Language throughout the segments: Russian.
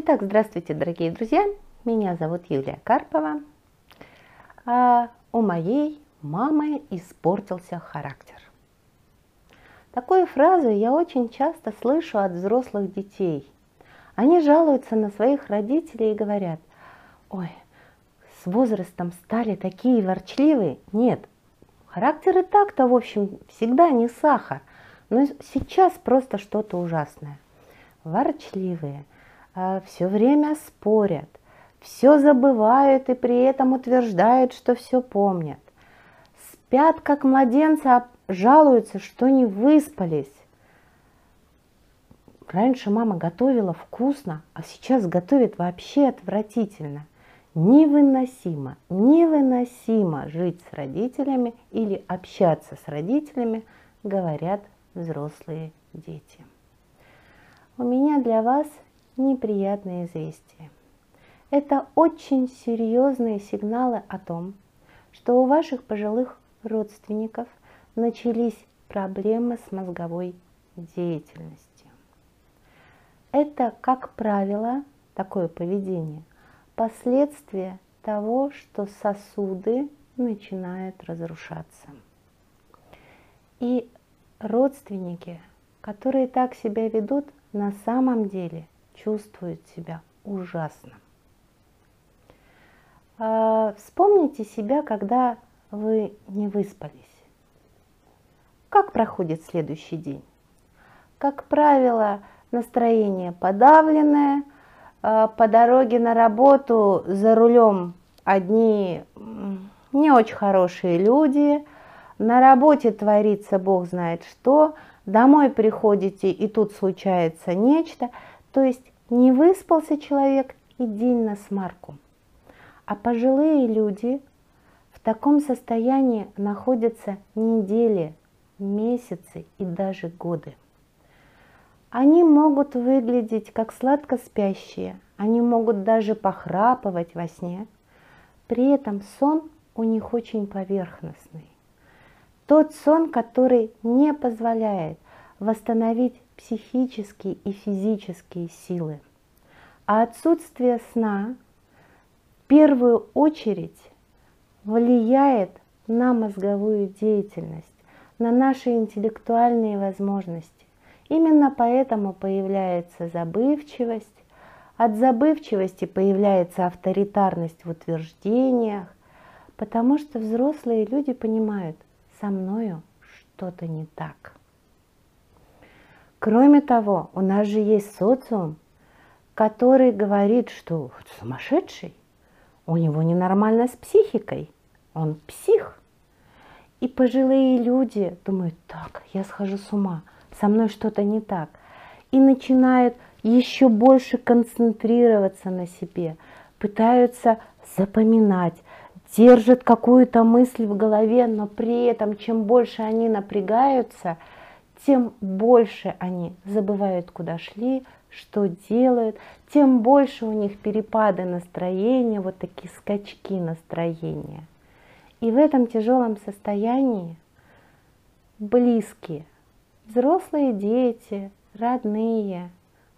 Итак, здравствуйте, дорогие друзья. Меня зовут Юлия Карпова. А у моей мамы испортился характер. Такую фразу я очень часто слышу от взрослых детей. Они жалуются на своих родителей и говорят, ой, с возрастом стали такие ворчливые. Нет, характер и так-то, в общем, всегда не сахар. Но сейчас просто что-то ужасное. Ворчливые, все время спорят, все забывают и при этом утверждают, что все помнят. Спят, как младенцы, а жалуются, что не выспались. Раньше мама готовила вкусно, а сейчас готовит вообще отвратительно. Невыносимо, невыносимо жить с родителями или общаться с родителями, говорят взрослые дети. У меня для вас неприятные известия. Это очень серьезные сигналы о том, что у ваших пожилых родственников начались проблемы с мозговой деятельностью. Это, как правило, такое поведение последствия того, что сосуды начинают разрушаться. И родственники, которые так себя ведут, на самом деле чувствуют себя ужасно. А, вспомните себя, когда вы не выспались. Как проходит следующий день? Как правило, настроение подавленное – Э, по дороге на работу за рулем одни не очень хорошие люди, на работе творится бог знает что, домой приходите и тут случается нечто, то есть не выспался человек и день на смарку. А пожилые люди в таком состоянии находятся недели, месяцы и даже годы. Они могут выглядеть как сладко спящие, они могут даже похрапывать во сне. При этом сон у них очень поверхностный. Тот сон, который не позволяет восстановить психические и физические силы. А отсутствие сна в первую очередь влияет на мозговую деятельность, на наши интеллектуальные возможности. Именно поэтому появляется забывчивость, от забывчивости появляется авторитарность в утверждениях, потому что взрослые люди понимают, со мною что-то не так. Кроме того, у нас же есть социум, который говорит, что сумасшедший, у него ненормально с психикой, он псих. И пожилые люди думают, так, я схожу с ума – со мной что-то не так. И начинают еще больше концентрироваться на себе, пытаются запоминать, держат какую-то мысль в голове, но при этом чем больше они напрягаются, тем больше они забывают, куда шли, что делают, тем больше у них перепады настроения, вот такие скачки настроения. И в этом тяжелом состоянии близкие, Взрослые дети, родные,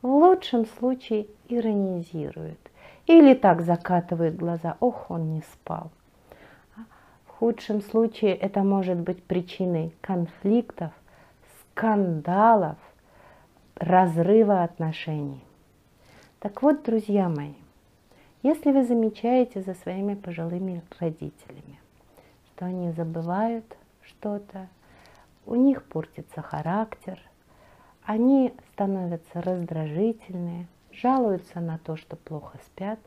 в лучшем случае иронизируют или так закатывают глаза, ох, он не спал. В худшем случае это может быть причиной конфликтов, скандалов, разрыва отношений. Так вот, друзья мои, если вы замечаете за своими пожилыми родителями, что они забывают что-то, у них портится характер, они становятся раздражительные, жалуются на то, что плохо спят,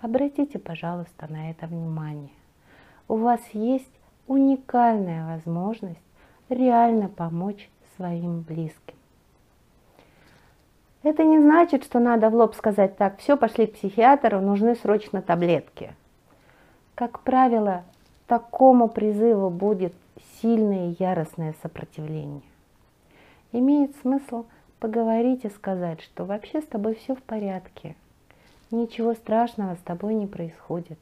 обратите, пожалуйста, на это внимание. У вас есть уникальная возможность реально помочь своим близким. Это не значит, что надо в лоб сказать так, все, пошли к психиатру, нужны срочно таблетки. Как правило, такому призыву будет сильное и яростное сопротивление. Имеет смысл поговорить и сказать, что вообще с тобой все в порядке, ничего страшного с тобой не происходит.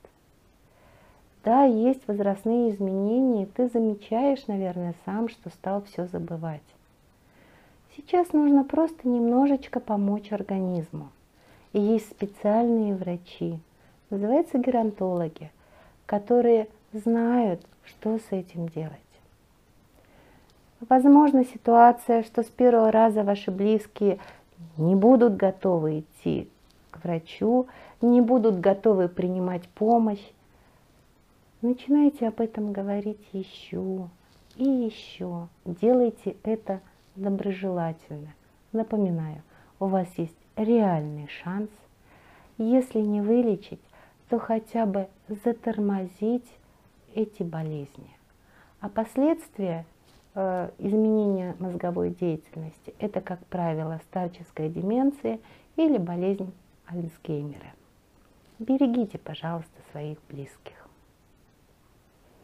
Да, есть возрастные изменения, и ты замечаешь, наверное, сам, что стал все забывать. Сейчас нужно просто немножечко помочь организму. И есть специальные врачи, называются геронтологи, которые знают, что с этим делать. Возможно ситуация, что с первого раза ваши близкие не будут готовы идти к врачу, не будут готовы принимать помощь. Начинайте об этом говорить еще и еще. Делайте это доброжелательно. Напоминаю, у вас есть реальный шанс, если не вылечить, то хотя бы затормозить эти болезни. А последствия Э, изменение мозговой деятельности. Это, как правило, старческая деменция или болезнь Альцгеймера. Берегите, пожалуйста, своих близких.